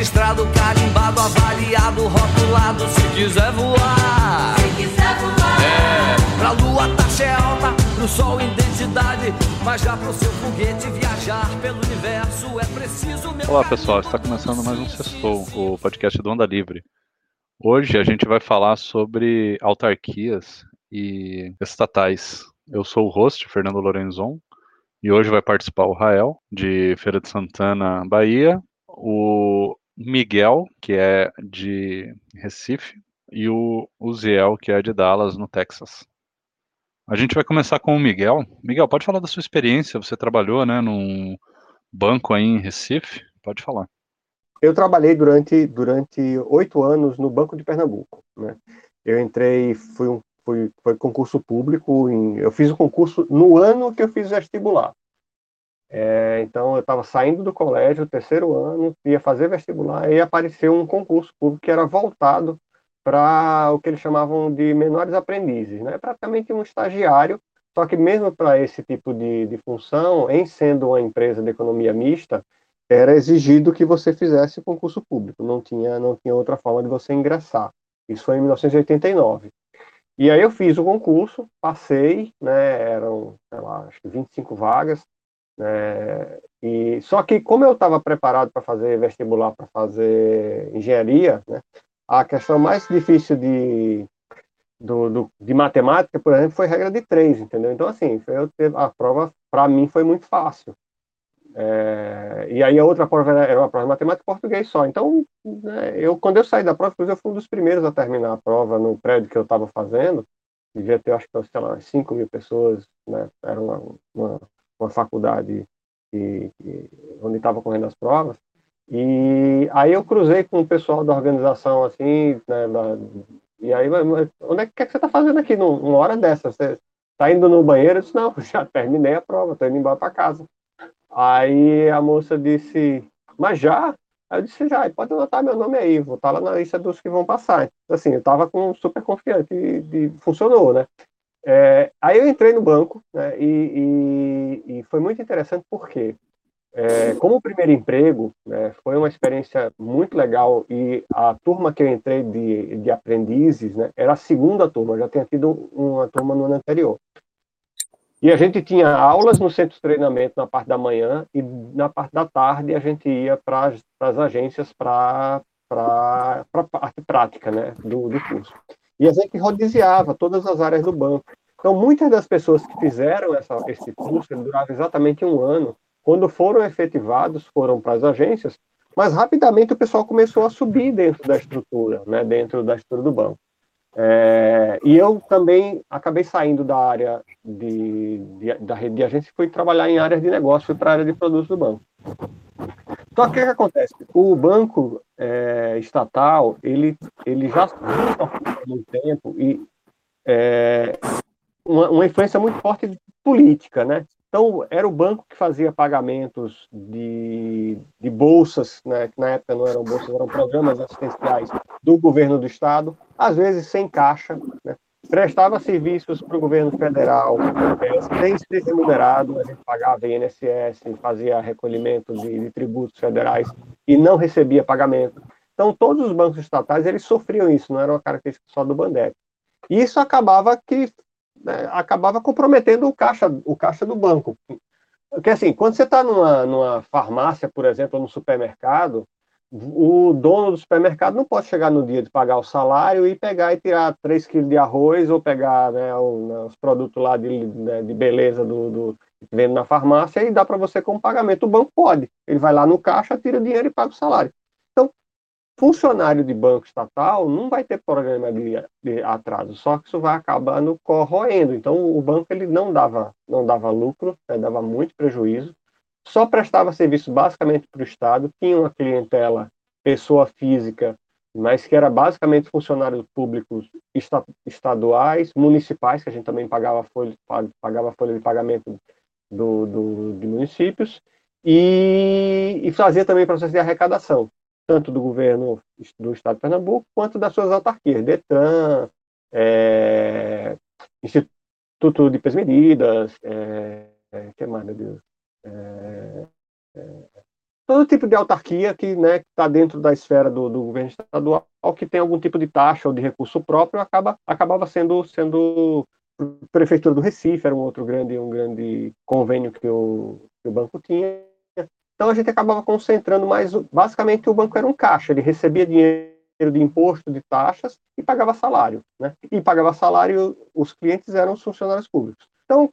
registrado, carimbado, avaliado, rotulado, se quiser voar. Se quiser voar. É, pra lua taxa é alta, pro sol identidade, mas já pro seu foguete viajar pelo universo é preciso meu Olá pessoal, está começando mais um Sextou, o podcast do Onda Livre. Hoje a gente vai falar sobre autarquias e estatais. Eu sou o host, Fernando Lorenzon, e hoje vai participar o Rael, de Feira de Santana, Bahia, o Miguel, que é de Recife, e o Uziel, que é de Dallas, no Texas. A gente vai começar com o Miguel. Miguel, pode falar da sua experiência? Você trabalhou, né, num banco aí em Recife? Pode falar. Eu trabalhei durante durante oito anos no Banco de Pernambuco. Né? Eu entrei, fui um fui, foi concurso público. Em, eu fiz o concurso no ano que eu fiz vestibular. É, então eu estava saindo do colégio, terceiro ano, ia fazer vestibular e apareceu um concurso público que era voltado para o que eles chamavam de menores aprendizes, né? Praticamente um estagiário. Só que mesmo para esse tipo de, de função, em sendo uma empresa de economia mista, era exigido que você fizesse concurso público. Não tinha não tinha outra forma de você ingressar. Isso foi em 1989. E aí eu fiz o concurso, passei, né, eram, sei lá, acho que 25 vagas, né, e só que como eu estava preparado para fazer vestibular para fazer engenharia, né, a questão mais difícil de, do, do, de matemática, por exemplo, foi regra de três, entendeu? Então, assim, eu, a prova, para mim, foi muito fácil. É, e aí a outra prova era, era uma prova de matemática e português só. Então, né, eu quando eu saí da prova, eu fui um dos primeiros a terminar a prova no prédio que eu estava fazendo. Devia ter, acho que, sei lá, 5 mil pessoas, né? Era uma, uma, uma faculdade que, que, onde estava correndo as provas. E aí eu cruzei com o pessoal da organização, assim, né, da, e aí, onde é que, que você está fazendo aqui numa hora dessa? Você está indo no banheiro? Eu disse, não, já terminei a prova, estou indo embora para casa. Aí a moça disse, mas já? Aí eu disse, já, pode anotar meu nome aí, vou estar lá na lista dos que vão passar. Assim, eu estava com super confiante e, e funcionou, né? É, aí eu entrei no banco, né, e, e, e foi muito interessante porque, é, como primeiro emprego, né, foi uma experiência muito legal e a turma que eu entrei de, de aprendizes né, era a segunda turma, já tinha tido uma turma no ano anterior. E a gente tinha aulas no centro de treinamento na parte da manhã e na parte da tarde a gente ia para as agências para a parte prática né, do, do curso. E a gente rodiziava todas as áreas do banco. Então, muitas das pessoas que fizeram essa, esse curso, ele durava exatamente um ano, quando foram efetivados, foram para as agências, mas rapidamente o pessoal começou a subir dentro da estrutura, né, dentro da estrutura do banco. É, e eu também acabei saindo da área de, de, da rede de agência e fui trabalhar em áreas de negócio, fui para a área de produtos do banco. Então, o que, que acontece? O banco é, estatal, ele, ele já há muito tempo e é, uma, uma influência muito forte política, né? Então, era o banco que fazia pagamentos de, de bolsas, né, que na época não eram bolsas, eram programas assistenciais do governo do estado, às vezes sem caixa, né, prestava serviços para o governo federal é, sem ser remunerado, a gente pagava INSS, fazia recolhimento de, de, tributos federais e não recebia pagamento. Então, todos os bancos estatais eles sofriam isso, não era uma característica só do Bandep. E isso acabava que né, acabava comprometendo o caixa, o caixa do banco. Porque assim, quando você está numa, numa farmácia, por exemplo, no supermercado, o dono do supermercado não pode chegar no dia de pagar o salário e pegar e tirar 3 quilos de arroz ou pegar né, né, os produtos lá de, né, de beleza do, do que vende na farmácia e dá para você como pagamento. O banco pode. Ele vai lá no caixa, tira o dinheiro e paga o salário funcionário de banco estatal não vai ter problema de, de, atraso, só que isso vai acabando corroendo. Então, o banco ele não dava, não dava lucro, né, dava muito prejuízo, só prestava serviço basicamente para o Estado, tinha uma clientela, pessoa física, mas que era basicamente funcionários públicos estaduais, municipais, que a gente também pagava folha, pagava folha de pagamento do, do, de municípios, e, e fazia também processo de arrecadação tanto do governo do estado de Pernambuco quanto das suas autarquias, DETRAN, é, Instituto de Peso Medidas, é, é, que mais, meu Deus? É, é, todo tipo de autarquia que né, está dentro da esfera do, do, governo estadual, que tem algum tipo de taxa ou de recurso próprio, acaba, acabava sendo, sendo prefeitura do Recife, era um outro grande, um grande convênio que o, que o banco tinha. Então a gente acabava concentrando mais, basicamente o banco era um caixa, ele recebia dinheiro de imposto, de taxas e pagava salário, né? E pagava salário, os clientes eram os funcionários públicos. Então,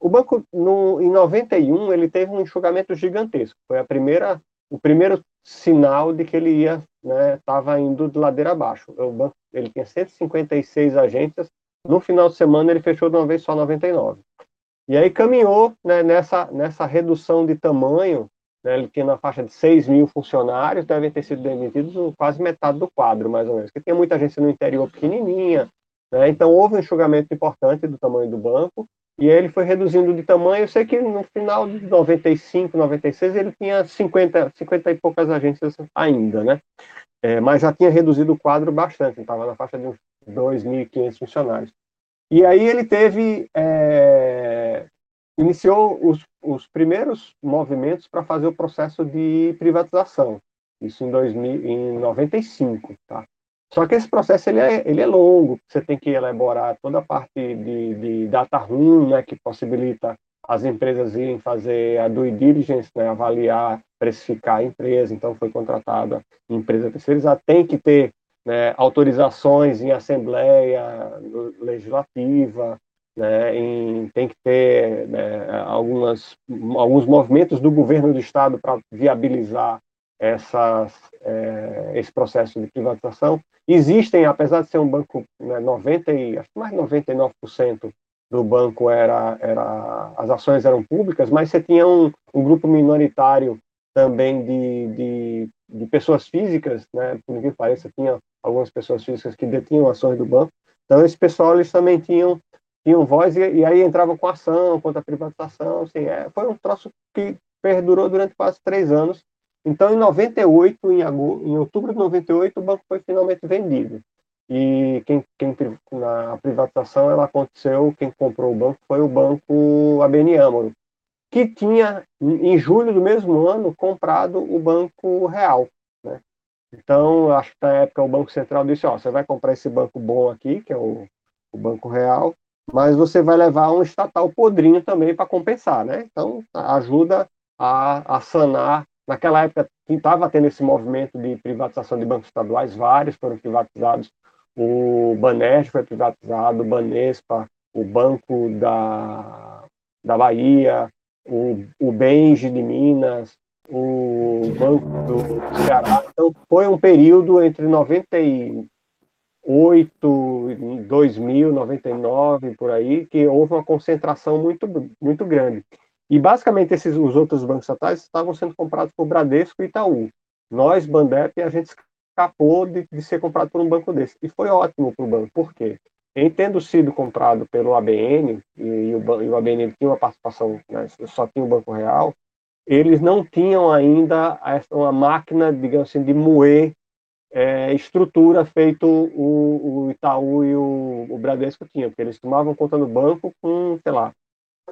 o banco no, em 91 ele teve um enxugamento gigantesco. Foi a primeira, o primeiro sinal de que ele ia, né, estava indo de ladeira abaixo. O banco ele tinha 156 agências. No final de semana ele fechou de uma vez só 99. E aí caminhou né, nessa nessa redução de tamanho né, ele tinha na faixa de 6 mil funcionários, devem ter sido demitidos quase metade do quadro, mais ou menos. Porque tinha muita agência no interior pequenininha, né, então houve um enxugamento importante do tamanho do banco, e ele foi reduzindo de tamanho. Eu sei que no final de 95, 96, ele tinha 50, 50 e poucas agências ainda, né? É, mas já tinha reduzido o quadro bastante, estava na faixa de uns 2.500 funcionários. E aí ele teve é, iniciou os, os primeiros movimentos para fazer o processo de privatização, isso em, 2000, em 95, tá? Só que esse processo ele é, ele é longo, você tem que elaborar toda a parte de, de data room, né, que possibilita as empresas irem fazer a due diligence, né, avaliar, precificar a empresa, então foi contratada empresa terceirizada, tem que ter né, autorizações em assembleia legislativa, né, em, tem que ter né, algumas, alguns movimentos do governo do estado para viabilizar essas, é, esse processo de privatização. Existem, apesar de ser um banco, né, 90 e, acho que mais de 99% do banco era, era, as ações eram públicas, mas você tinha um, um grupo minoritário também de, de, de, pessoas físicas, né, por que pareça, tinha algumas pessoas físicas que detinham ações do banco, então esse pessoal eles também tinham tinham voz e, e aí entravam com ação contra a privatização. Assim, é, foi um troço que perdurou durante quase três anos. Então, em 98, em, agosto, em outubro de 98, o banco foi finalmente vendido. E quem, quem na privatização ela aconteceu, quem comprou o banco foi o banco ABN Amaro, que tinha, em julho do mesmo ano, comprado o Banco Real. Né? Então, acho que na época o Banco Central disse: Ó, você vai comprar esse banco bom aqui, que é o, o Banco Real, mas você vai levar um estatal podrinho também para compensar, né? Então, ajuda a, a sanar. Naquela época, estava tendo esse movimento de privatização de bancos estaduais, vários foram privatizados. O Banesp foi privatizado, o Banespa, o Banco da, da Bahia, o, o Benji de Minas, o Banco do Ceará. Então, foi um período entre 90 e 8, 2000, 99, por aí, que houve uma concentração muito, muito grande. E basicamente esses, os outros bancos estatais estavam sendo comprados por Bradesco e Itaú. Nós, Bandep, a gente escapou de, de ser comprado por um banco desse. E foi ótimo para o banco. Por quê? Em tendo sido comprado pelo ABN, e, e, o, e o, ABN tinha uma participação, né, só tinha o Banco Real, eles não tinham ainda uma máquina, digamos assim, de moer é, estrutura feito o, o Itaú e o, o, Bradesco tinham, porque eles tomavam conta no banco com, sei lá,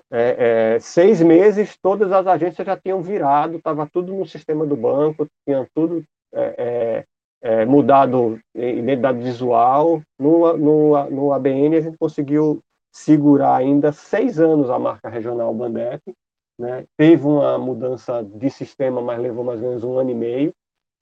é, é, seis meses, todas as agências já tinham virado, estava tudo no sistema do banco, tinha tudo é, é, é, mudado identidade visual. No, no, no ABN a gente conseguiu segurar ainda seis anos a marca regional Bandep, né? teve uma mudança de sistema, mas levou mais ou menos um ano e meio,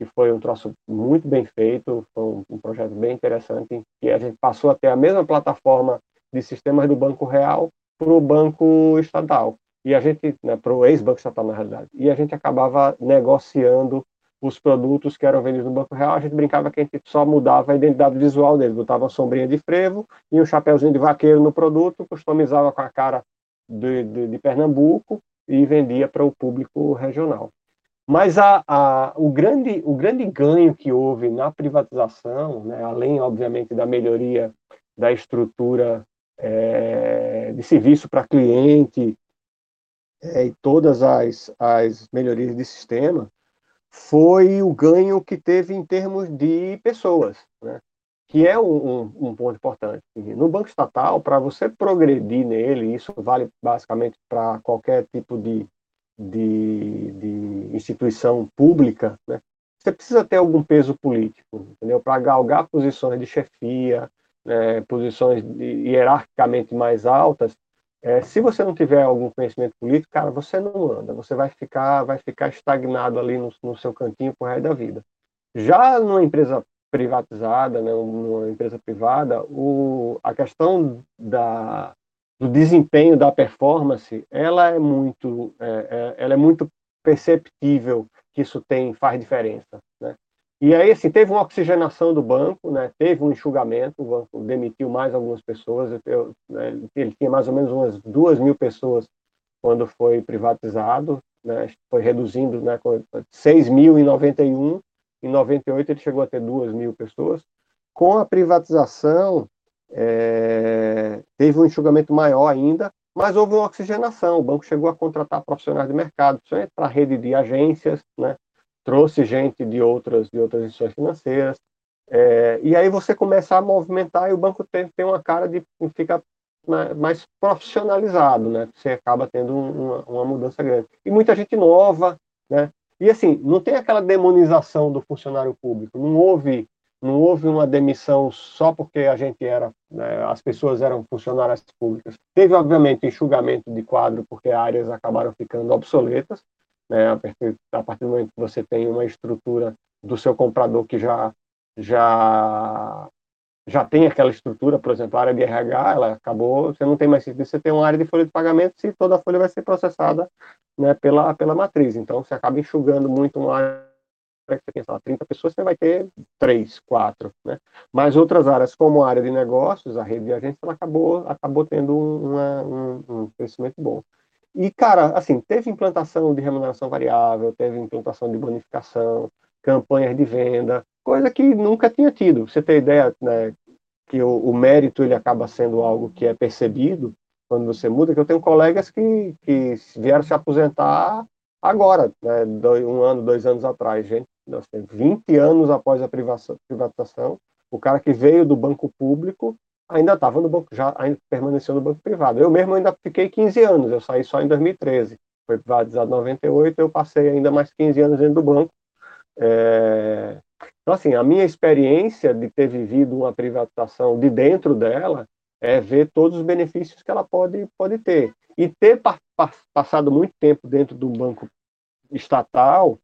que foi um troço muito bem feito, foi um, um projeto bem interessante, que a gente passou a ter a mesma plataforma de sistemas do Banco Real para o Banco Estatal. E a gente, né, para o ex-Banco Estatal, na realidade, e a gente acabava negociando os produtos que eram vendidos no Banco Real, a gente brincava que a gente só mudava a identidade visual deles, botava uma sombrinha de frevo e um chapéuzinho de vaqueiro no produto, customizava com a cara de, de, de Pernambuco e vendia para o público regional. Mas a, a, o, grande, o grande ganho que houve na privatização, né, além, obviamente, da melhoria da estrutura é, de serviço para cliente é, e todas as, as melhorias de sistema, foi o ganho que teve em termos de pessoas, né? que é um, um, um ponto importante. No banco estatal, para você progredir nele, isso vale basicamente para qualquer tipo de de, de instituição pública, né, você precisa ter algum peso político, entendeu? Para galgar posições de chefia, né, posições de, hierarquicamente mais altas, é, se você não tiver algum conhecimento político, cara, você não anda, você vai ficar, vai ficar estagnado ali no, no seu cantinho por resto da vida. Já numa empresa privatizada, né, numa empresa privada, o, a questão da, do desempenho da performance, ela é muito, é, é, ela é muito perceptível que isso tem faz diferença, né? E aí, assim, teve uma oxigenação do banco, né? Teve um enxugamento, o banco demitiu mais algumas pessoas. Eu, né? Ele tinha mais ou menos umas duas mil pessoas quando foi privatizado, né? Foi reduzindo, né? 6 mil em 91, em 98 ele chegou a ter duas mil pessoas. Com a privatização, é, teve um enxugamento maior ainda, mas houve uma oxigenação. O banco chegou a contratar profissionais de mercado, principalmente para a rede de agências, né? trouxe gente de outras de outras instituições financeiras. É, e aí você começa a movimentar e o banco tem, tem uma cara de ficar mais profissionalizado, né? Você acaba tendo uma, uma mudança grande. E muita gente nova, né? E assim, não tem aquela demonização do funcionário público. Não houve não houve uma demissão só porque a gente era, né, as pessoas eram funcionárias públicas. Teve, obviamente, enxugamento de quadro porque áreas acabaram ficando obsoletas, né, a partir do momento que você tem uma estrutura do seu comprador que já já já tem aquela estrutura, por exemplo, a área de RH, ela acabou, você não tem mais serviço, você tem uma área de folha de pagamento, se toda a folha vai ser processada né, pela, pela matriz. Então, você acaba enxugando muito uma área que você pensa, 30 pessoas, você vai ter 3, 4, né? Mas outras áreas, como a área de negócios, a rede de agência, ela acabou, acabou tendo uma, um, um crescimento bom. E, cara, assim, teve implantação de remuneração variável, teve implantação de bonificação, campanhas de venda, coisa que nunca tinha tido. Você tem ideia, né, que o, o, mérito ele acaba sendo algo que é percebido quando você muda, que eu tenho colegas que, que vieram se aposentar agora, né, um ano, dois anos atrás, gente, nós temos 20 anos após a privatização, o cara que veio do banco público ainda estava no banco, já ainda permaneceu no banco privado. Eu mesmo ainda fiquei 15 anos, eu saí só em 2013. Foi privatizado em 98, eu passei ainda mais 15 anos dentro do banco. É... Então, assim, a minha experiência de ter vivido uma privatização de dentro dela é ver todos os benefícios que ela pode, pode ter. E ter pa passado muito tempo dentro do banco estatal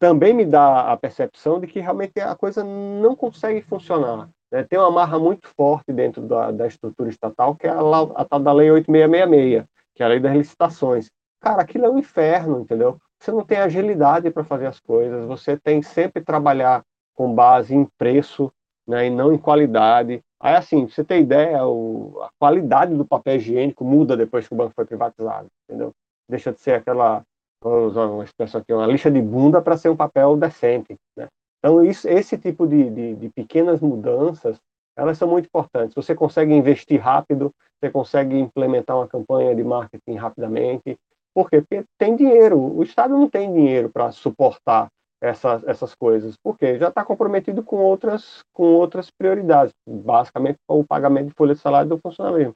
também me dá a percepção de que realmente a coisa não consegue funcionar. Né? Tem uma marra muito forte dentro da, da estrutura estatal, que é a, a, tal da Lei 8666, que é a Lei das Licitações. Cara, aquilo é um inferno, entendeu? Você não tem agilidade para fazer as coisas, você tem sempre trabalhar com base em preço né, e não em qualidade. Aí, assim, você ter ideia, o, a qualidade do papel higiênico muda depois que o banco foi privatizado, entendeu? Deixa de ser aquela vamos usar uma expressão aqui, uma lixa de bunda para ser um papel decente. Né? Então, isso, esse tipo de, de, de, pequenas mudanças, elas são muito importantes. Você consegue investir rápido, você consegue implementar uma campanha de marketing rapidamente. Por quê? Porque tem dinheiro. O Estado não tem dinheiro para suportar essas, essas coisas, porque já está comprometido com outras, com outras prioridades, basicamente o pagamento de folha de salário do funcionário.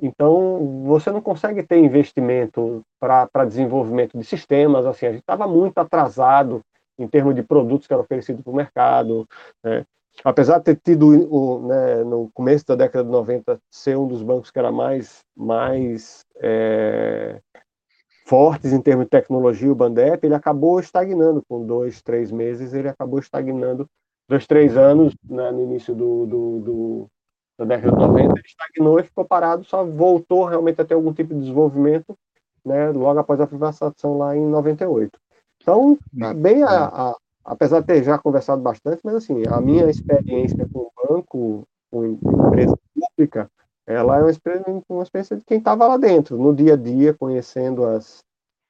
Então, você não consegue ter investimento para desenvolvimento de sistemas. Assim, a gente estava muito atrasado em termos de produtos que eram oferecidos para o mercado. Né? Apesar de ter tido, o, né, no começo da década de 90, ser um dos bancos que era mais, mais é, fortes em termos de tecnologia, o Bandep, ele acabou estagnando com dois, três meses, ele acabou estagnando dois, três anos né, no início do, do, do da década de 90, ele estagnou e ficou parado, só voltou realmente a ter algum tipo de desenvolvimento né, logo após a privatização lá em 98. Então, bem a, a, apesar de ter já conversado bastante, mas assim, a minha experiência com o banco, com empresa pública, ela é uma experiência, uma experiência de quem estava lá dentro, no dia a dia, conhecendo as,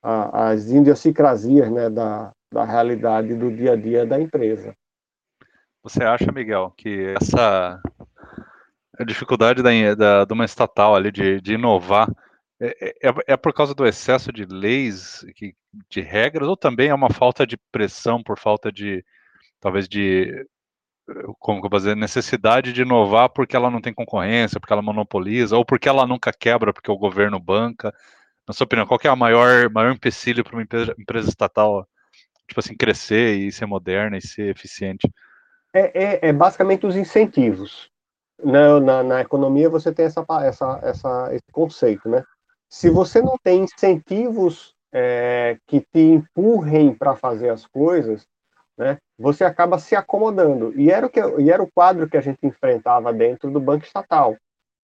a, as idiosincrasias né, da, da realidade do dia a dia da empresa. Você acha, Miguel, que essa a dificuldade da, da, de uma estatal ali de, de inovar é, é, é, por causa do excesso de leis, que, de regras, ou também é uma falta de pressão por falta de, talvez, de, como que eu vou dizer, necessidade de inovar porque ela não tem concorrência, porque ela monopoliza, ou porque ela nunca quebra porque o governo banca. Na sua opinião, qual é a maior, maior empecilho para uma empresa, empresa estatal, tipo assim, crescer e ser moderna e ser eficiente? É, é, é basicamente os incentivos. Na, na, na, economia você tem essa, essa, essa, esse conceito, né? Se você não tem incentivos é, que te empurrem para fazer as coisas, né, você acaba se acomodando. E era, o que, e era o quadro que a gente enfrentava dentro do banco estatal.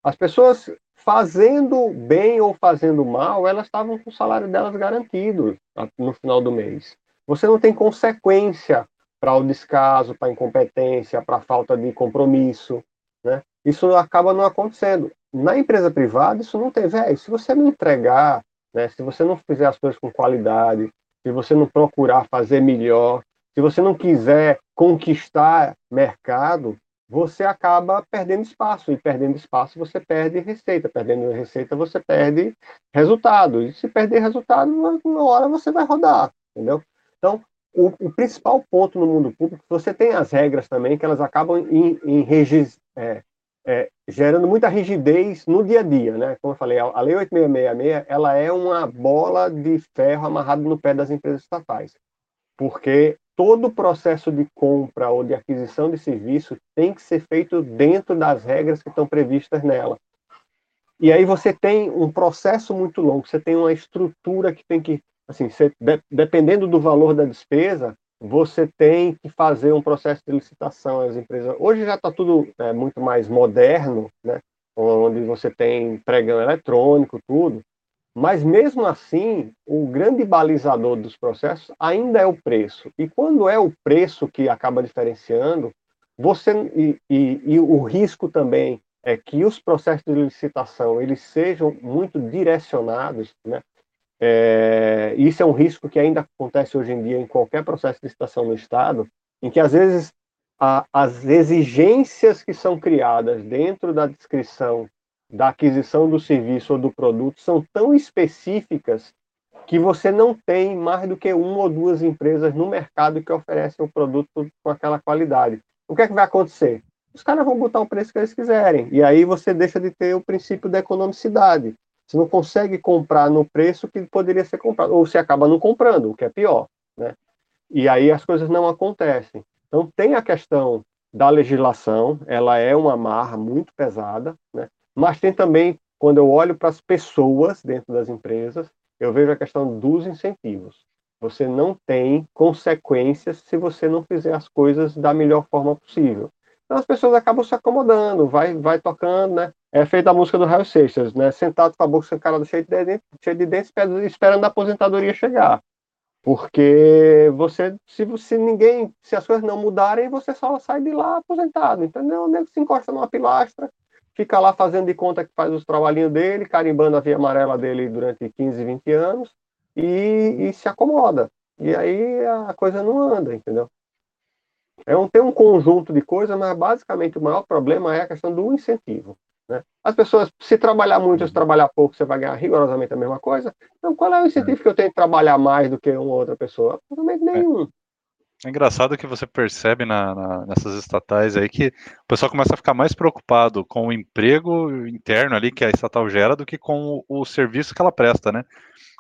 As pessoas fazendo bem ou fazendo mal, elas estavam com o salário delas garantido no final do mês. Você não tem consequência para o descaso, para a incompetência, para a falta de compromisso. Né? Isso acaba não acontecendo. Na empresa privada, isso não tem. Velho, se você não entregar, né, se você não fizer as coisas com qualidade, se você não procurar fazer melhor, se você não quiser conquistar mercado, você acaba perdendo espaço. E perdendo espaço, você perde receita. Perdendo receita, você perde resultado. E se perder resultado, uma hora você vai rodar. Entendeu? Então, o, o principal ponto no mundo público, você tem as regras também, que elas acabam em, em é, é, gerando muita rigidez no dia a dia, né? Como eu falei, a Lei 8666, ela é uma bola de ferro amarrada no pé das empresas estatais. Porque todo o processo de compra ou de aquisição de serviço tem que ser feito dentro das regras que estão previstas nela. E aí você tem um processo muito longo, você tem uma estrutura que tem que, assim, você, de, dependendo do valor da despesa, você tem que fazer um processo de licitação às empresas. Hoje já está tudo é, muito mais moderno, né? onde você tem pregão eletrônico, tudo. Mas mesmo assim, o grande balizador dos processos ainda é o preço. E quando é o preço que acaba diferenciando, você e, e, e o risco também é que os processos de licitação eles sejam muito direcionados, né? É, isso é um risco que ainda acontece hoje em dia em qualquer processo de licitação no Estado, em que às vezes a, as exigências que são criadas dentro da descrição da aquisição do serviço ou do produto são tão específicas que você não tem mais do que uma ou duas empresas no mercado que oferecem o produto com aquela qualidade. O que é que vai acontecer? Os caras vão botar o preço que eles quiserem, e aí você deixa de ter o princípio da economicidade. Você não consegue comprar no preço que poderia ser comprado, ou você acaba não comprando, o que é pior, né? E aí as coisas não acontecem. Então tem a questão da legislação, ela é uma marra muito pesada, né? Mas tem também, quando eu olho para as pessoas dentro das empresas, eu vejo a questão dos incentivos. Você não tem consequências se você não fizer as coisas da melhor forma possível. Então as pessoas acabam se acomodando, vai, vai tocando, né? É feita a música do Raio Seixas, né? Sentado com a boca encarada cheia de dentes, cheio de dentes esperando a aposentadoria chegar. Porque você, se, se ninguém, se as coisas não mudarem, você só sai de lá aposentado, entendeu? O nego se encosta numa pilastra, fica lá fazendo de conta que faz os trabalhinhos dele, carimbando a via amarela dele durante 15, 20 anos e, e se acomoda. E aí a coisa não anda, entendeu? É um, tem um conjunto de coisas, mas basicamente o maior problema é a questão do incentivo. Né? As pessoas, se trabalhar muito ou se trabalhar pouco, você vai ganhar rigorosamente a mesma coisa. Então, qual é o incentivo é. que eu tenho de trabalhar mais do que uma outra pessoa? Absolutamente nenhum. É. É engraçado que você percebe na, na, nessas estatais aí que o pessoal começa a ficar mais preocupado com o emprego interno ali que a estatal gera do que com o, o serviço que ela presta, né?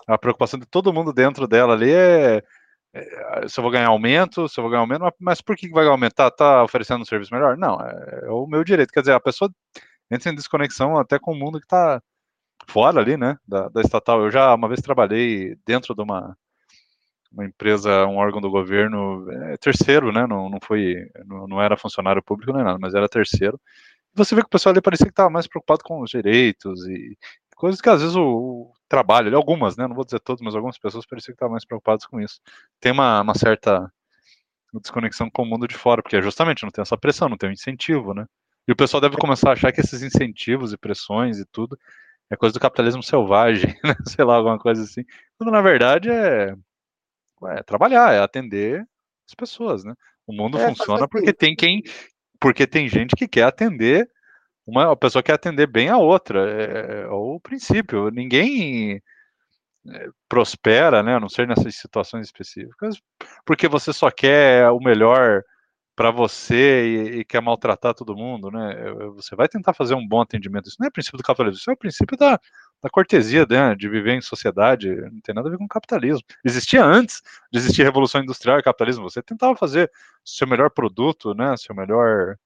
A preocupação de todo mundo dentro dela ali é, é se eu vou ganhar aumento, se eu vou ganhar aumento, mas por que vai aumentar? Tá oferecendo um serviço melhor? Não, é, é o meu direito. Quer dizer, a pessoa entra em desconexão até com o mundo que está fora ali, né, da, da estatal. Eu já uma vez trabalhei dentro de uma uma empresa, um órgão do governo, é, terceiro, né? Não, não foi, não, não, era funcionário público nem nada, mas era terceiro. você vê que o pessoal ali parecia que estava mais preocupado com os direitos e coisas que às vezes o, o trabalho, algumas, né? Não vou dizer todas, mas algumas pessoas pareciam que estavam mais preocupadas com isso. Tem uma, uma certa desconexão com o mundo de fora, porque justamente não tem essa pressão, não tem um incentivo, né? E o pessoal deve começar a achar que esses incentivos e pressões e tudo é coisa do capitalismo selvagem, né? sei lá, alguma coisa assim. Quando na verdade é é trabalhar, é atender as pessoas, né? O mundo é, funciona porque tem quem, porque tem gente que quer atender uma pessoa quer atender bem a outra, é, é o princípio. Ninguém é, prospera, né? A não ser nessas situações específicas, porque você só quer o melhor para você e, e, quer maltratar todo mundo, né? Você vai tentar fazer um bom atendimento. Isso não é princípio do capitalismo, isso é o princípio da, da cortesia né, de viver em sociedade, não tem nada a ver com capitalismo. Existia antes de existir Revolução Industrial e capitalismo, você tentava fazer seu melhor produto, né, seu melhor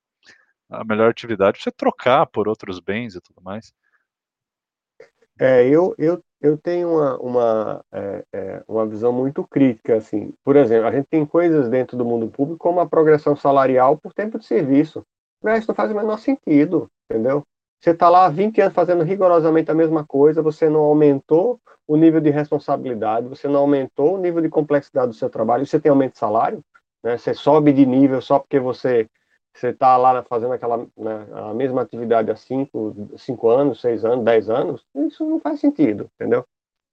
a melhor atividade, você trocar por outros bens e tudo mais. É, eu, eu, eu tenho uma, uma, é, é, uma visão muito crítica, assim. Por exemplo, a gente tem coisas dentro do mundo público como a progressão salarial por tempo de serviço. Isso não faz o menor sentido, entendeu? Você está lá há 20 anos fazendo rigorosamente a mesma coisa, você não aumentou o nível de responsabilidade, você não aumentou o nível de complexidade do seu trabalho, você tem aumento de salário, né? você sobe de nível só porque você você está lá fazendo aquela né, a mesma atividade há 5 cinco, anos, 6 anos, 10 anos, isso não faz sentido, entendeu?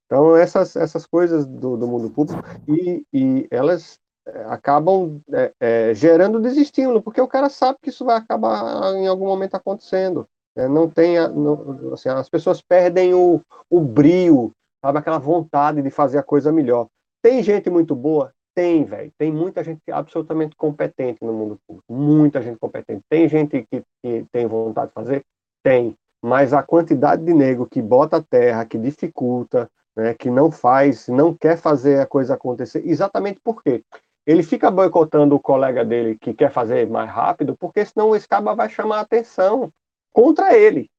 Então, essas, essas coisas do, do mundo público, e, e elas é, acabam é, é, gerando desestímulo, porque o cara sabe que isso vai acabar em algum momento acontecendo. É, não tem, não, assim, as pessoas perdem o, o brio, sabe, aquela vontade de fazer a coisa melhor. Tem gente muito boa? Tem, velho. Tem muita gente absolutamente competente no mundo público. Muita gente competente. Tem gente que, que tem vontade de fazer? Tem. Mas a quantidade de nego que bota a terra, que dificulta, né, que não faz, não quer fazer a coisa acontecer, exatamente por quê? Ele fica boicotando o colega dele que quer fazer mais rápido, porque senão esse cara vai chamar a atenção contra ele.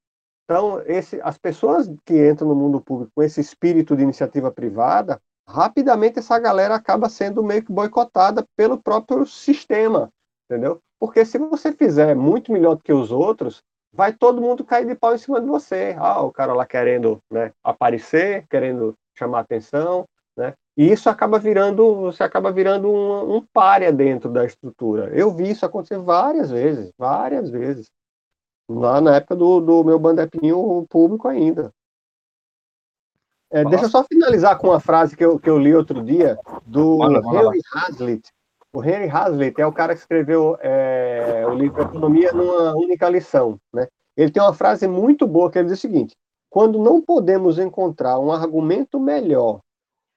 Então, esse, as pessoas que entram no mundo público com esse espírito de iniciativa privada, rapidamente essa galera acaba sendo meio que boicotada pelo próprio sistema, entendeu? Porque se você fizer muito melhor do que os outros, vai todo mundo cair de pau em cima de você. Ah, o cara lá querendo né, aparecer, querendo chamar atenção, né? E isso acaba virando, você acaba virando um, um párea dentro da estrutura. Eu vi isso acontecer várias vezes, várias vezes. Lá na época do, do meu bandepinho público ainda. É, deixa eu só finalizar com uma frase que eu, que eu li outro dia, do Henry Hazlitt. O Henry Hazlitt é o cara que escreveu é, o livro Economia numa única lição. Né? Ele tem uma frase muito boa que ele diz o seguinte: quando não podemos encontrar um argumento melhor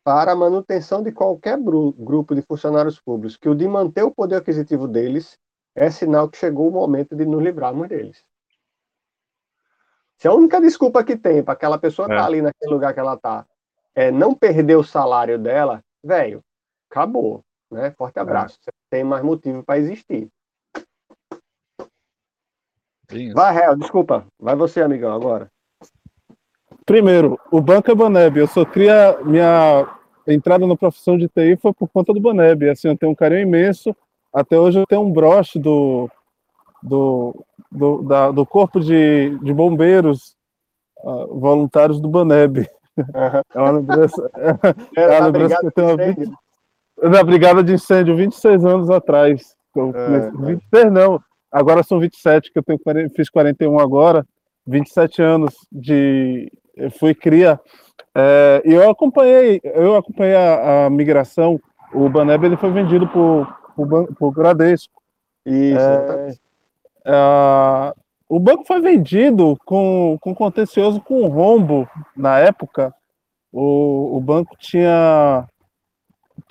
para a manutenção de qualquer grupo de funcionários públicos que o de manter o poder aquisitivo deles, é sinal que chegou o momento de nos livrarmos deles. Se a única desculpa que tem para aquela pessoa estar tá é. tá ali naquele lugar que ela está é não perder o salário dela, velho, acabou. Né? Forte é. abraço. É. Você tem mais motivo para existir. Isso. Vai, Réu, desculpa. Vai você, amigão, agora. Primeiro, o Banco é Baneb. Eu só cria minha entrada na profissão de TI foi por conta do Baneb. Assim, eu tenho um carinho imenso. Até hoje eu tenho um broche do, do, do, da, do Corpo de, de Bombeiros uh, Voluntários do Baneb. Uhum. É uma lembrança, é, é uma lembrança que eu tenho 20, na Brigada de Incêndio, 26 anos atrás. Eu comecei, é, 26 não, agora são 27, que eu tenho, fiz 41 agora, 27 anos de. Eu fui cria. É, e eu acompanhei, eu acompanhei a, a, migração. O Baneb ele foi vendido por, por, por Gradesco. Isso, é, Uh, o banco foi vendido com, com contencioso com rombo na época. O, o banco tinha,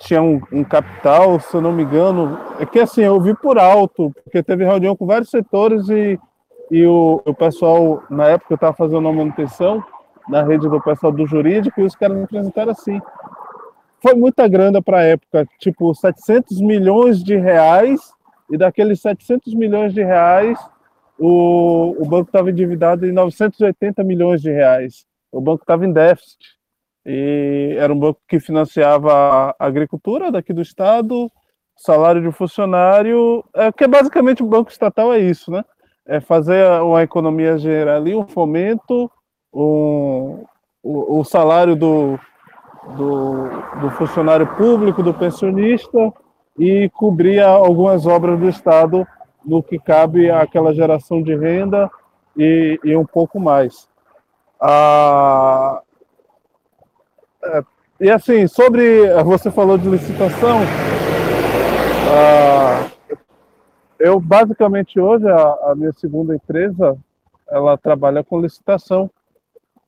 tinha um, um, capital, se eu não me engano. É que assim, eu vi por alto, porque teve reunião com vários setores e, e o, o pessoal, na época, eu estava fazendo a manutenção na rede do pessoal do jurídico e os caras me apresentaram assim. Foi muita grana para a época, tipo 700 milhões de reais e daqueles 700 milhões de reais, o, o banco estava endividado em 980 milhões de reais. O banco estava em déficit. E era um banco que financiava a agricultura daqui do estado, salário de funcionário, é, que basicamente o banco estatal é isso, né? É fazer uma economia gerar ali, um fomento, um, o, o salário do, do, do funcionário público, do pensionista, e cobria algumas obras do Estado no que cabe àquela geração de renda e, e um pouco mais. Ah, é, e assim, sobre. Você falou de licitação. Ah, eu basicamente hoje a, a, minha segunda empresa ela trabalha com licitação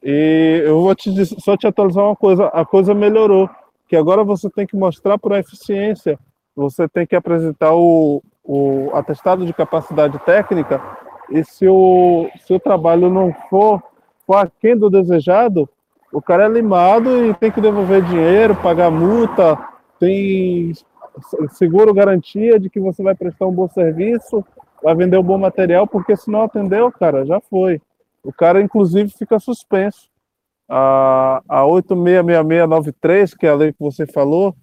e eu vou te só te atualizar uma coisa a coisa melhorou que agora você tem que mostrar por eficiência você tem que apresentar o, o atestado de capacidade técnica e se o, se o trabalho não for, for aquém do desejado, o cara é limado e tem que devolver dinheiro, pagar multa, tem seguro garantia de que você vai prestar um bom serviço, vai vender um bom material, porque se não atendeu, cara, já foi. O cara, inclusive, fica suspenso. A, a 866693, que é a lei que você falou,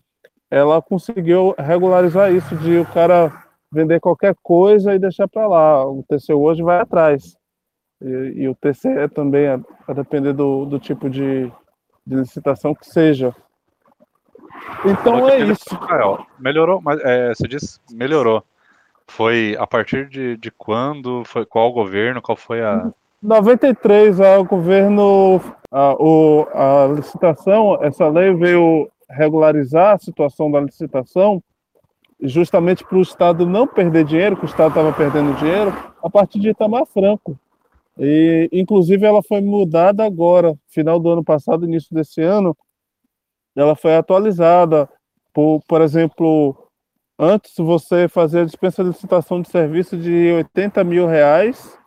ela conseguiu regularizar isso de o cara vender qualquer coisa e deixar para lá. O TCU hoje vai atrás. E, e o TCE também, a, a depender do, do tipo de, de licitação que seja. Então é isso. Rafael, melhorou, mas é, você disse melhorou. Foi a partir de, de quando? Foi qual governo? Qual foi a. 93, o governo, a, o, a licitação, essa lei veio regularizar a situação da licitação, justamente para o Estado não perder dinheiro, que o Estado estava perdendo dinheiro, a partir de Itamar Franco. E, inclusive, ela foi mudada agora, final do ano passado, início desse ano, ela foi atualizada. Por, por exemplo, antes você fazia dispensa de licitação de serviço de 80 mil reais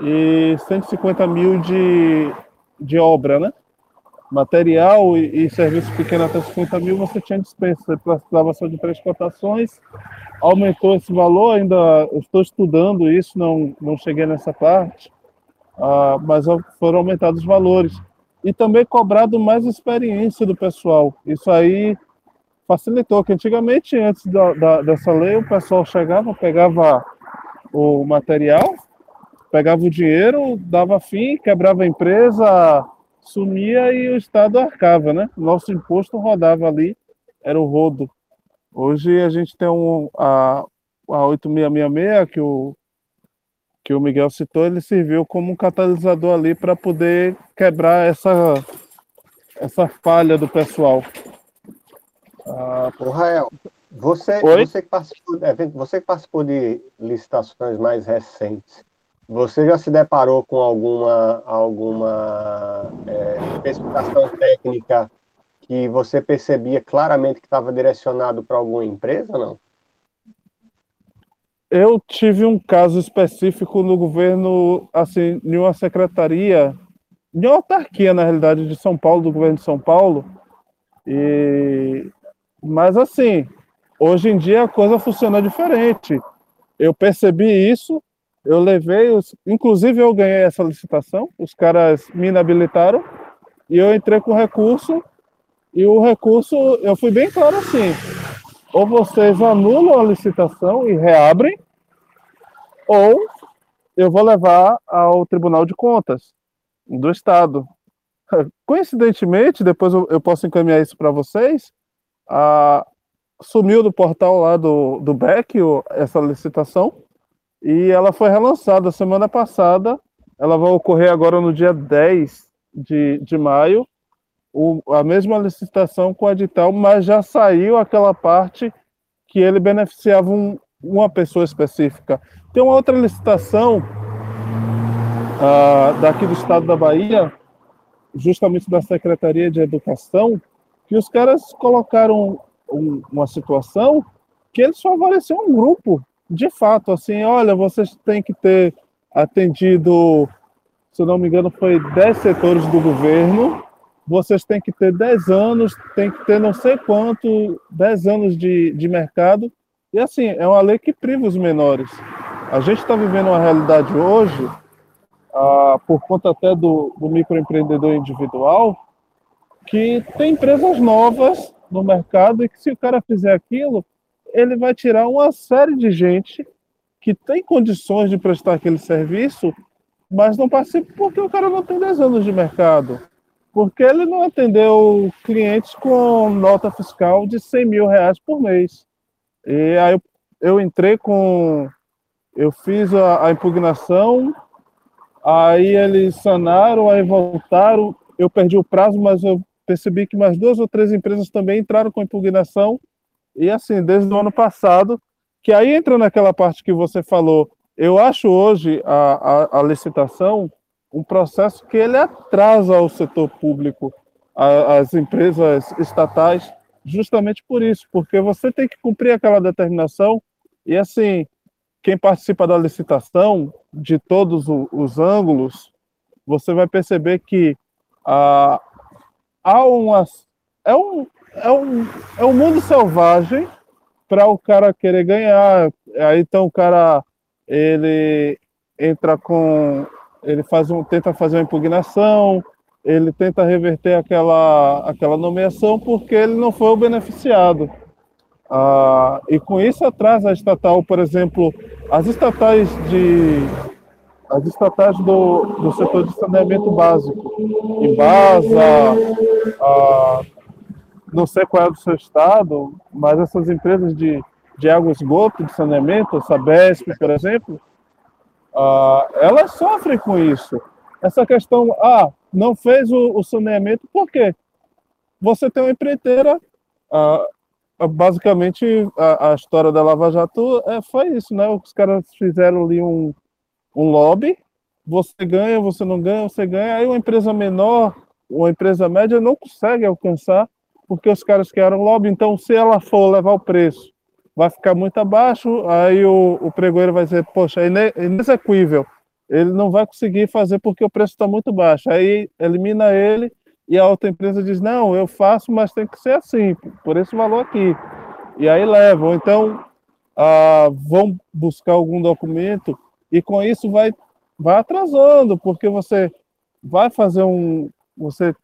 e 150 mil de, de obra, né? Material e, e serviço pequeno até 50 mil você tinha dispensa, você precisava só de três cotações, aumentou esse valor, ainda estou estudando isso, não, não cheguei nessa parte, ah, mas foram aumentados os valores. E também cobrado mais experiência do pessoal. Isso aí facilitou, que antigamente, antes da, da, dessa lei, o pessoal chegava, pegava o material, pegava o dinheiro, dava fim, quebrava a empresa, sumia e o Estado arcava, né? Nosso imposto rodava ali, era o rodo. Hoje a gente tem um, a, a 8666, que o, que o Miguel citou, ele serviu como um catalisador ali para poder quebrar essa, essa falha do pessoal. Ah, Rael, você, você, que participou, você que participou de licitações mais recentes, você já se deparou com alguma, alguma é, especificação técnica que você percebia claramente que estava direcionado para alguma empresa, não? Eu tive um caso específico no governo, assim, em uma secretaria, em uma autarquia, na realidade, de São Paulo, do governo de São Paulo. E... Mas, assim, hoje em dia a coisa funciona diferente. Eu percebi isso, eu levei, os... inclusive eu ganhei essa licitação, os caras me inabilitaram, e eu entrei com recurso, e o recurso, eu fui bem claro assim, ou vocês anulam a licitação e reabrem, ou eu vou levar ao Tribunal de Contas do Estado. Coincidentemente, depois eu, posso encaminhar isso para vocês, a, sumiu do portal lá do, do BEC essa licitação e ela foi relançada semana passada. Ela vai ocorrer agora no dia 10 de, de maio o, a mesma licitação com o edital, mas já saiu aquela parte que ele beneficiava um, uma pessoa específica. Tem uma outra licitação uh, daqui do estado da Bahia, justamente da Secretaria de Educação, que os caras colocaram um, uma situação que eles favoreciam um grupo, de fato, assim, olha, vocês têm que ter atendido, se não me engano, foi 10 setores do governo, vocês têm que ter 10 anos, tem que ter não sei quanto, 10 anos de, de mercado. E assim, é uma lei que priva os menores. A gente está vivendo uma realidade hoje, ah, por conta até do, do microempreendedor individual, que tem empresas novas no mercado e que se o cara fizer aquilo, ele vai tirar uma série de gente que tem condições de prestar aquele serviço, mas não participa porque o cara não tem 10 anos de mercado porque ele não atendeu clientes com nota fiscal de 100 mil reais por mês. E aí eu, eu entrei com. Eu fiz a, a, impugnação, aí eles sanaram, aí voltaram. Eu perdi o prazo, mas eu percebi que mais duas ou três empresas também entraram com impugnação. E assim, desde o ano passado, que aí entra naquela parte que você falou. Eu acho hoje a, a, a licitação um processo que ele atrasa o setor público, a, as empresas estatais, justamente por isso, porque você tem que cumprir aquela determinação e assim, quem participa da licitação de todos os ângulos, você vai perceber que a, há uma, é, um, é, um, é um mundo selvagem para o cara querer ganhar. Aí então o cara ele entra com ele faz um, tenta fazer uma impugnação, ele tenta reverter aquela, aquela nomeação porque ele não foi o beneficiado. Ah, e com isso atrasa a estatal, por exemplo, as estatais de as estatais do, do setor de saneamento básico, Embasa, ah, não sei qual é do seu estado, mas essas empresas de, de água esgoto, de saneamento, Sabesp, por exemplo, ah, elas sofrem com isso. Essa questão, ah, não fez o, o saneamento, por quê? Você tem uma empreiteira, ah, basicamente a, a, história da Lava Jato é, foi isso, né? Os caras fizeram ali um, um lobby, você ganha, você não ganha, você ganha, aí uma empresa menor, uma empresa média não consegue alcançar porque os caras querem lobby, então se ela for levar o preço, vai ficar muito abaixo, aí o, o pregoeiro vai dizer, poxa, é inexequível, ele não vai conseguir fazer porque o preço está muito baixo, aí elimina ele e a outra empresa diz, não, eu faço, mas tem que ser assim, por esse valor aqui, e aí levam, então ah, vão buscar algum documento e com isso vai, vai atrasando, porque você vai fazer um, você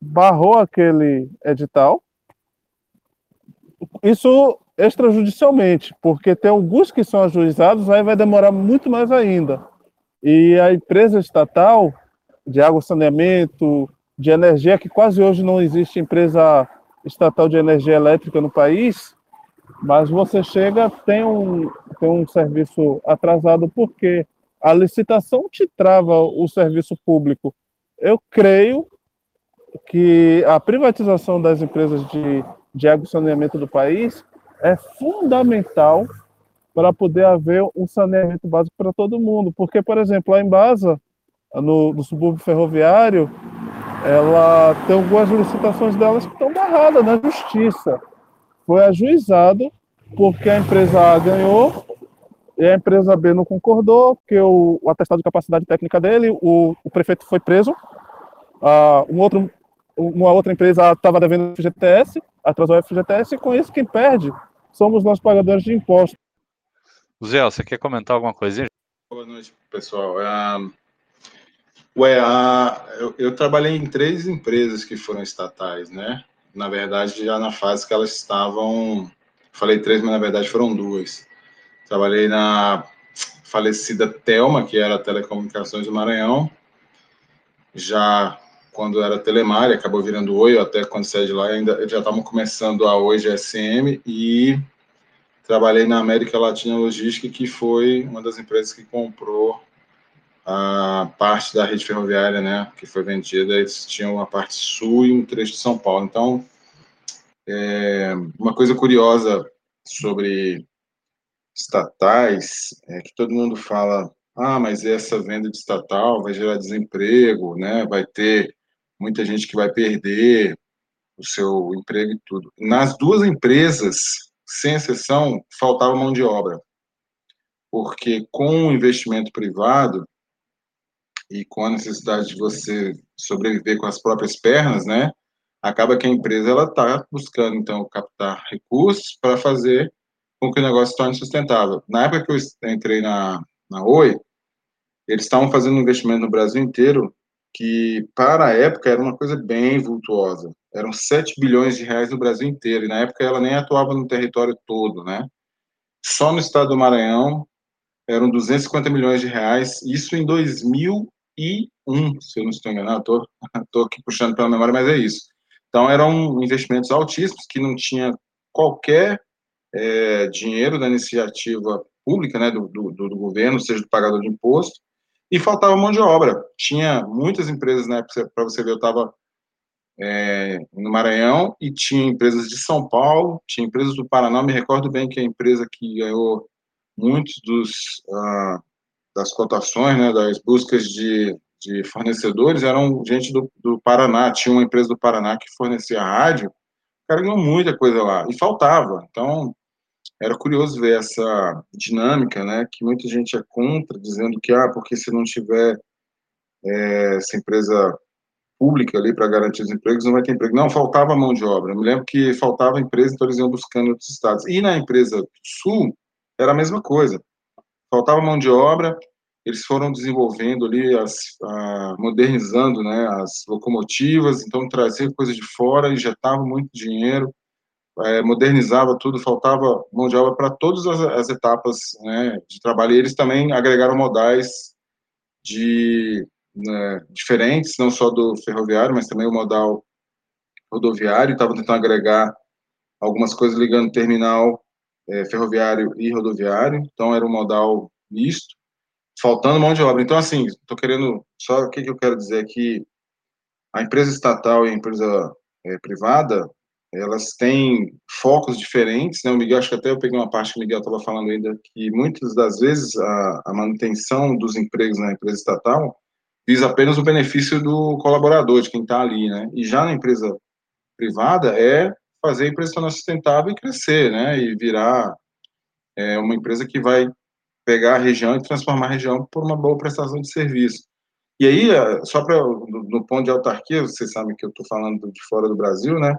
barrou aquele edital. Isso extrajudicialmente, porque tem alguns que são ajuizados, aí vai demorar muito mais ainda. E a empresa estatal de água saneamento, de energia, que quase hoje não existe empresa estatal de energia elétrica no país, mas você chega, tem um, tem um serviço atrasado, porque a licitação te trava o serviço público. Eu creio que a privatização das empresas de, de água e saneamento do país é fundamental para poder haver um saneamento básico para todo mundo. Porque, por exemplo, a Embasa, no, no subúrbio ferroviário, ela tem algumas licitações delas que estão barradas na justiça. Foi ajuizado porque a empresa A ganhou e a empresa B não concordou, porque o, o atestado de capacidade técnica dele, o, o prefeito foi preso. Uh, um outro uma outra empresa estava devendo FGTS, atrasou o FGTS, e com isso quem perde somos nós pagadores de impostos. Zé, você quer comentar alguma coisinha? Boa noite, pessoal. Uh, ué, uh, eu, eu, trabalhei em três empresas que foram estatais, né? Na verdade, já na fase que elas estavam. Falei três, mas na verdade foram duas. Trabalhei na falecida Telma, que era Telecomunicações do Maranhão, já quando era Telemar, acabou virando Oi, até quando saí de lá, ainda já estavam começando a Oi GSM e trabalhei na América Latina Logística, que foi uma das empresas que comprou a parte da rede ferroviária, né, que foi vendida, eles tinham a parte sul e um trecho de São Paulo. Então, é, uma coisa curiosa sobre estatais é que todo mundo fala ah, mas essa venda de estatal vai gerar desemprego, né? Vai ter muita gente que vai perder o seu emprego e tudo. Nas duas empresas, sem exceção, faltava mão de obra. Porque com o investimento privado e com a necessidade de você sobreviver com as próprias pernas, né? Acaba que a empresa ela está buscando então captar recursos para fazer com que o negócio se torne sustentável. Na época que eu entrei na, na Oi, eles estavam fazendo investimento no Brasil inteiro que para a época era uma coisa bem vultuosa. Eram 7 bilhões de reais no Brasil inteiro, e na época ela nem atuava no território todo, né? Só no estado do Maranhão eram 250 milhões de reais, isso em 2001, se eu não estou enganado, estou, estou aqui puxando pela memória, mas é isso. Então eram investimentos altíssimos que não tinha qualquer é, dinheiro da iniciativa pública, né, do, do, do governo, seja do pagador de imposto, e faltava mão de obra. Tinha muitas empresas, né, para você ver, eu estava é, no Maranhão e tinha empresas de São Paulo, tinha empresas do Paraná, me recordo bem que a empresa que ganhou muitos dos ah, das cotações, né, das buscas de, de fornecedores eram gente do, do Paraná, tinha uma empresa do Paraná que fornecia rádio, o cara ganhou muita coisa lá, e faltava, então era curioso ver essa dinâmica, né, que muita gente é contra, dizendo que, ah, porque se não tiver é, essa empresa pública ali para garantir os empregos, não vai ter emprego. Não, faltava mão de obra. Eu me lembro que faltava empresa, então eles iam buscando outros estados. E na empresa Sul, era a mesma coisa. Faltava mão de obra, eles foram desenvolvendo ali, as, modernizando né, as locomotivas, então trazia coisa de fora, injetava muito dinheiro, é, modernizava tudo, faltava mão de obra para todas as, as etapas né, de trabalho. E eles também agregaram modais de né, diferentes, não só do ferroviário, mas também o modal rodoviário, estavam tentando agregar algumas coisas ligando terminal é, ferroviário e rodoviário, então era um modal misto, faltando mão de obra. Então, assim, estou querendo, só o que, que eu quero dizer aqui, a empresa estatal e a empresa é, privada, elas têm focos diferentes, né? O Miguel, acho que até eu peguei uma parte que o Miguel estava falando ainda, que muitas das vezes a, a, manutenção dos empregos na empresa estatal visa apenas o benefício do colaborador, de quem está ali, né? E já na empresa privada é fazer a empresa tornar sustentável e crescer, né? E virar é, uma empresa que vai pegar a região e transformar a região por uma boa prestação de serviço. E aí, é, só para no ponto de autarquia, vocês sabem que eu estou falando de fora do Brasil, né?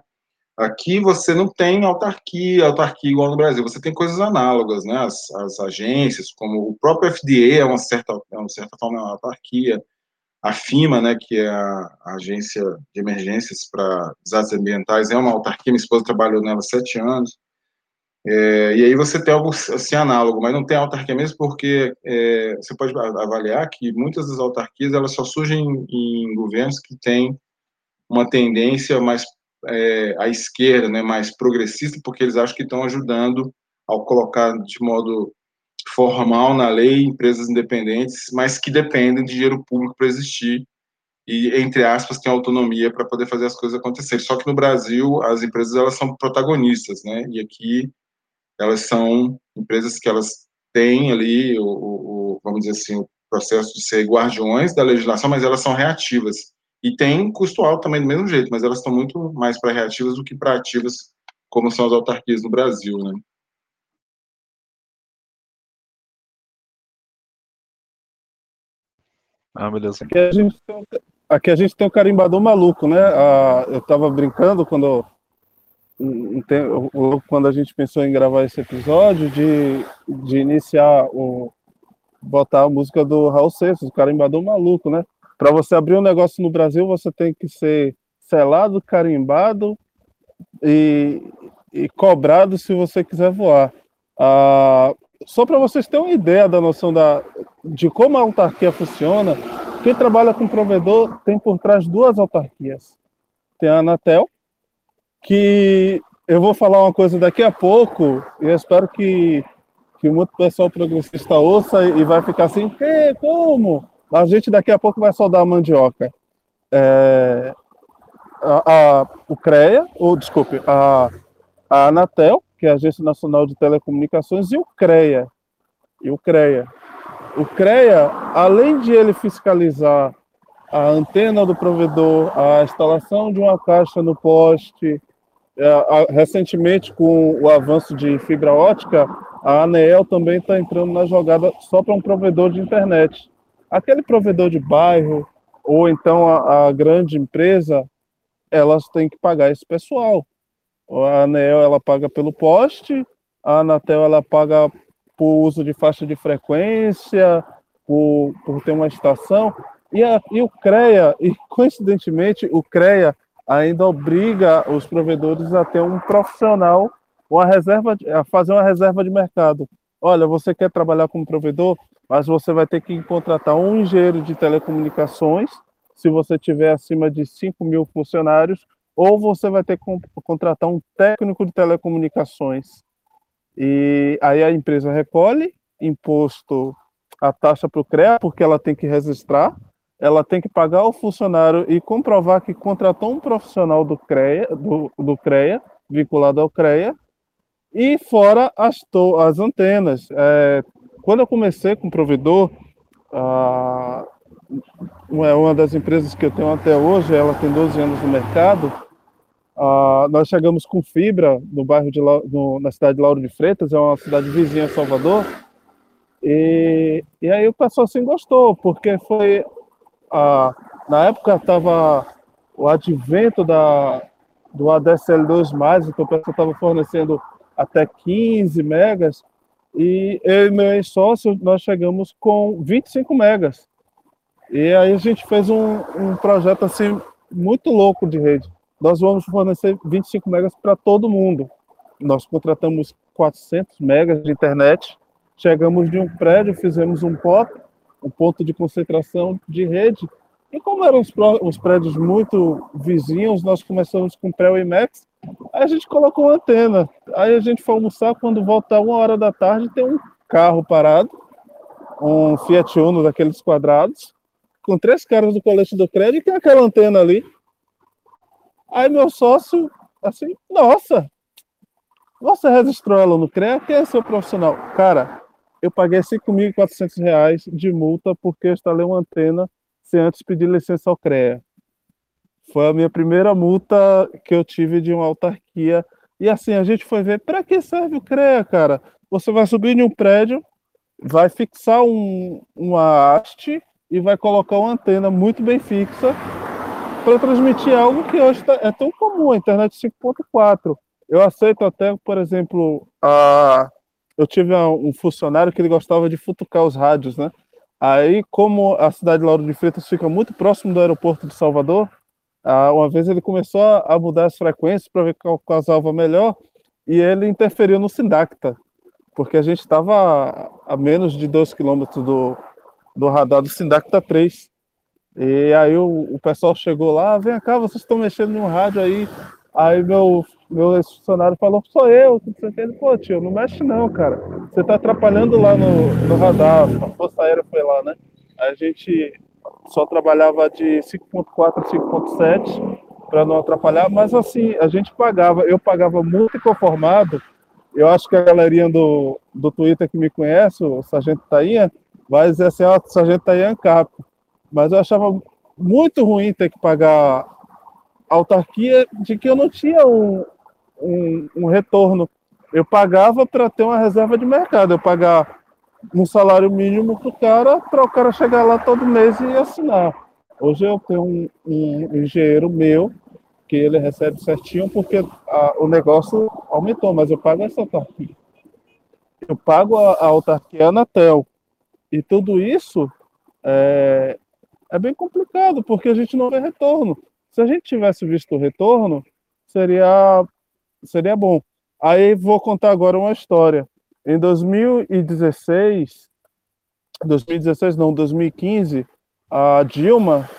Aqui você não tem autarquia, autarquia igual no Brasil, você tem coisas análogas, né? As, as agências, como o próprio FDA é uma certa, é uma certa forma uma autarquia, a FIMA, né, que é a, Agência de Emergências para Desastres Ambientais, é uma autarquia, minha esposa trabalhou nela sete anos, é, e aí você tem algo assim análogo, mas não tem autarquia mesmo porque é, você pode avaliar que muitas das autarquias elas só surgem em, em governos que têm uma tendência mais é, à esquerda, né, mais progressista, porque eles acham que estão ajudando ao colocar de modo formal na lei empresas independentes, mas que dependem de dinheiro público para existir e entre aspas tem autonomia para poder fazer as coisas acontecerem. Só que no Brasil as empresas elas são protagonistas, né? E aqui elas são empresas que elas têm ali o, o vamos dizer assim o processo de ser guardiões da legislação, mas elas são reativas e tem custo alto também do mesmo jeito, mas elas estão muito mais para reativas do que para ativas como são as autarquias no Brasil, né? Ah, beleza. Aqui a gente tem um, aqui a gente tem um carimbador maluco, né? Ah, eu tava brincando quando, quando a gente pensou em gravar esse episódio de, de iniciar o botar a música do Raul Seixas, o carimbador maluco, né? Para você abrir um negócio no Brasil, você tem que ser selado, carimbado e, e cobrado se você quiser voar. Ah, só para vocês terem uma ideia da noção da, de como a autarquia funciona, quem trabalha com provedor tem por trás duas autarquias. Tem a Anatel, que eu vou falar uma coisa daqui a pouco, e eu espero que, que muito pessoal progressista ouça e vai ficar assim, que, como? A gente daqui a pouco vai soldar a mandioca. É, a, a, o CREA, ou desculpe, a, a Anatel, que é a Agência Nacional de Telecomunicações, e o CREA. E o CREA. O CREA, além de ele fiscalizar a antena do provedor, a instalação de uma caixa no poste, é, recentemente com o avanço de fibra ótica, a ANEEL também está entrando na jogada só para um provedor de internet. Aquele provedor de bairro, ou então a, a grande empresa, elas têm que pagar esse pessoal. A ANEL ela paga pelo poste, a Anatel ela paga por uso de faixa de frequência, por, por ter uma estação, e, a, e o CREA, e coincidentemente o CREA ainda obriga os provedores a ter um profissional, uma reserva, a fazer uma reserva de mercado. Olha, você quer trabalhar como provedor, mas você vai ter que contratar um engenheiro de telecomunicações, se você tiver acima de 5 mil funcionários, ou você vai ter que contratar um técnico de telecomunicações. E aí a empresa recolhe imposto, a taxa para o CREA, porque ela tem que registrar, ela tem que pagar o funcionário e comprovar que contratou um profissional do CREA, do, do CREA vinculado ao CREA, e fora as, as antenas. É, quando eu comecei com o provedor, uma das empresas que eu tenho até hoje, ela tem 12 anos no mercado, nós chegamos com fibra no bairro de no, na cidade de Lauro de Freitas, é uma cidade vizinha a Salvador. E, e aí o pessoal assim gostou, porque foi na época estava o advento da, do ADSL2+, então o pessoal estava fornecendo até 15 megas, e eu e meu ex-sócio, nós chegamos com 25 megas. E aí a gente fez um, um projeto assim muito louco de rede. Nós vamos fornecer 25 megas para todo mundo. Nós contratamos 400 megas de internet, chegamos de um prédio, fizemos um POP, um ponto de concentração de rede, e como eram os, os prédios muito vizinhos, nós começamos com pré-IMAX, aí a gente colocou uma antena. Aí a gente foi almoçar, quando volta uma hora da tarde, tem um carro parado, um Fiat Uno daqueles quadrados, com três caras do colete do crédito e tem aquela antena ali. Aí meu sócio, assim, nossa, você registrou ela no CREA? Quem é seu profissional? Cara, eu paguei 5.400 reais de multa porque eu instalei uma antena sem antes pedir licença ao CREA. Foi a minha primeira multa que eu tive de uma autarquia. E assim, a gente foi ver, para que serve o CREA, cara? Você vai subir em um prédio, vai fixar um, uma haste e vai colocar uma antena muito bem fixa para transmitir algo que hoje tá, é tão comum, a internet 5.4. Eu aceito até, por exemplo, a... eu tive um funcionário que ele gostava de futucar os rádios, né? Aí, como a cidade de Lauro de Freitas fica muito próximo do aeroporto de Salvador, uma vez ele começou a mudar as frequências para ver qual causava melhor e ele interferiu no Sindacta, porque a gente estava a menos de 2 quilômetros do, do radar do Sindacta 3. E aí o, o pessoal chegou lá, vem cá, vocês estão mexendo no rádio aí. Aí meu meu funcionário falou, sou eu, ele, pô, tio, não mexe não, cara. Você tá atrapalhando lá no, no radar, a Força Aérea foi lá, né? A gente só trabalhava de 5.4 a 5.7 para não atrapalhar, mas assim, a gente pagava, eu pagava muito inconformado. Eu acho que a galerinha do, do Twitter que me conhece, o Sargento Tainha, vai dizer assim, ó, oh, Sargento Tainha é ANCAP. Mas eu achava muito ruim ter que pagar autarquia de que eu não tinha um, um, um retorno. Eu pagava para ter uma reserva de mercado, eu pagar um salário mínimo para o cara, para o cara chegar lá todo mês e assinar. Hoje eu tenho um, um engenheiro meu que ele recebe certinho porque a, o negócio aumentou, mas eu pago essa autarquia. Eu pago a, a autarquia Anatel. E tudo isso é, é bem complicado, porque a gente não vê retorno. Se a gente tivesse visto o retorno, seria seria bom. Aí vou contar agora uma história. Em 2016, 2016 não, 2015, a Dilma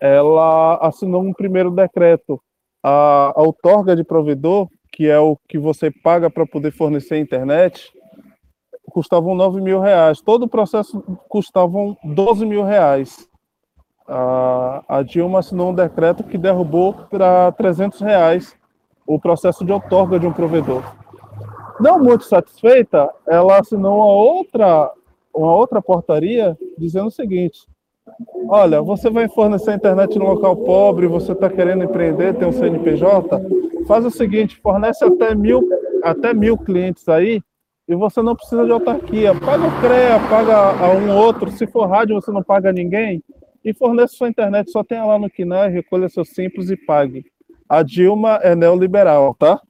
ela assinou um primeiro decreto. A, outorga de provedor, que é o que você paga para poder fornecer internet, custavam 9 mil reais. Todo o processo custavam 12 mil reais. A, a Dilma assinou um decreto que derrubou para 300 reais o processo de outorga de um provedor. Não muito satisfeita, ela assinou uma outra, uma outra portaria dizendo o seguinte: olha, você vai fornecer internet no local pobre, você está querendo empreender, tem um CNPJ, faz o seguinte, fornece até mil, até mil clientes aí e você não precisa de autarquia. Paga o CREA, paga a um outro, se for rádio você não paga ninguém, e fornece sua internet, só tenha lá no KINAI, recolha seus simples e pague a Dilma é neoliberal, tá?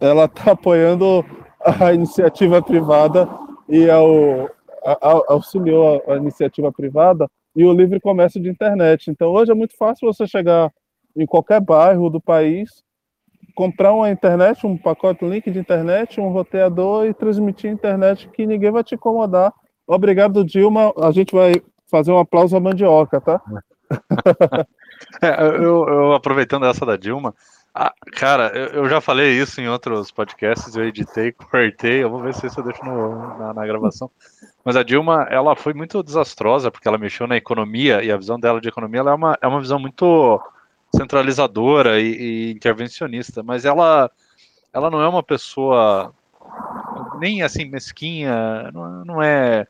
Ela está apoiando a iniciativa privada e ao, a, a, auxiliou a, a iniciativa privada e o livre comércio de internet. Então, hoje é muito fácil você chegar em qualquer bairro do país, comprar uma internet, um pacote link de internet, um roteador e transmitir internet que ninguém vai te incomodar. Obrigado, Dilma. A gente vai fazer um aplauso à mandioca, tá? É, eu, eu, aproveitando essa da Dilma, ah, cara, eu, eu, já falei isso em outros podcasts, eu editei, cortei, eu vou ver se isso eu deixo no, na, na, gravação. Mas a Dilma, ela foi muito desastrosa, porque ela mexeu na economia, e a visão dela de economia é, uma, é uma visão muito centralizadora e, e intervencionista, mas ela, ela não é uma pessoa nem assim mesquinha, não, não é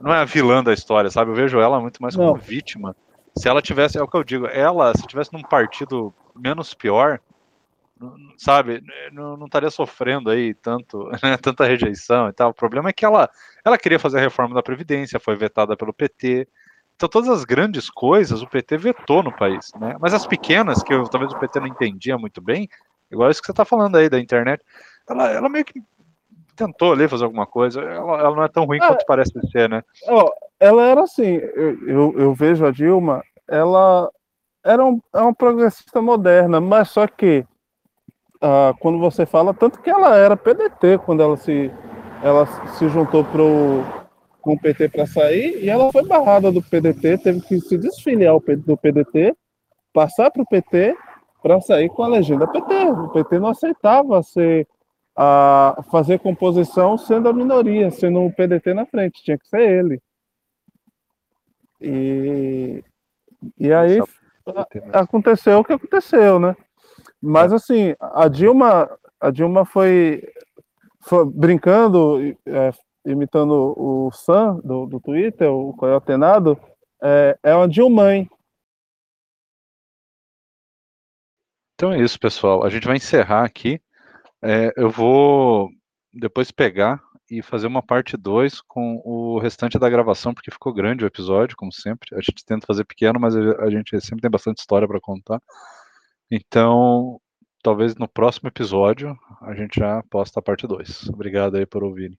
não é a vilã da história, sabe? Eu vejo ela muito mais como não. vítima se ela tivesse, é o que eu digo, ela, se tivesse num partido menos pior, sabe, não, não estaria sofrendo aí tanto, né, tanta rejeição e tal. O problema é que ela, ela queria fazer a reforma da Previdência, foi vetada pelo PT, Então, todas as grandes coisas o PT vetou no país, né? Mas as pequenas, que eu, talvez o PT não entendia muito bem, igual isso que você está falando aí da internet, ela, ela meio que tentou ali fazer alguma coisa. Ela, ela não é tão ruim é, quanto parece ser, né? Ó, ela era assim, eu, eu, eu, vejo a Dilma, ela era um, é uma progressista moderna, mas só que ah, quando você fala, tanto que ela era PDT quando ela se, ela se juntou pro, com o PT para sair, e ela foi barrada do PDT, teve que se desfiliar do PDT, passar para o PT para sair com a legenda PT. O PT não aceitava ser a fazer composição sendo a minoria, sendo o PDT na frente, tinha que ser ele. E, e aí aconteceu o que aconteceu, né? Mas assim, a Dilma, a Dilma foi, foi brincando, é, imitando o Sam do, do Twitter, o Coyotenado, é, é uma Dilmãe. Então é isso, pessoal. A gente vai encerrar aqui. É, eu vou depois pegar e fazer uma parte 2 com o restante da gravação, porque ficou grande o episódio, como sempre. A gente tenta fazer pequeno, mas a gente sempre tem bastante história para contar. Então, talvez no próximo episódio a gente já posta a parte 2. Obrigado aí por ouvirem.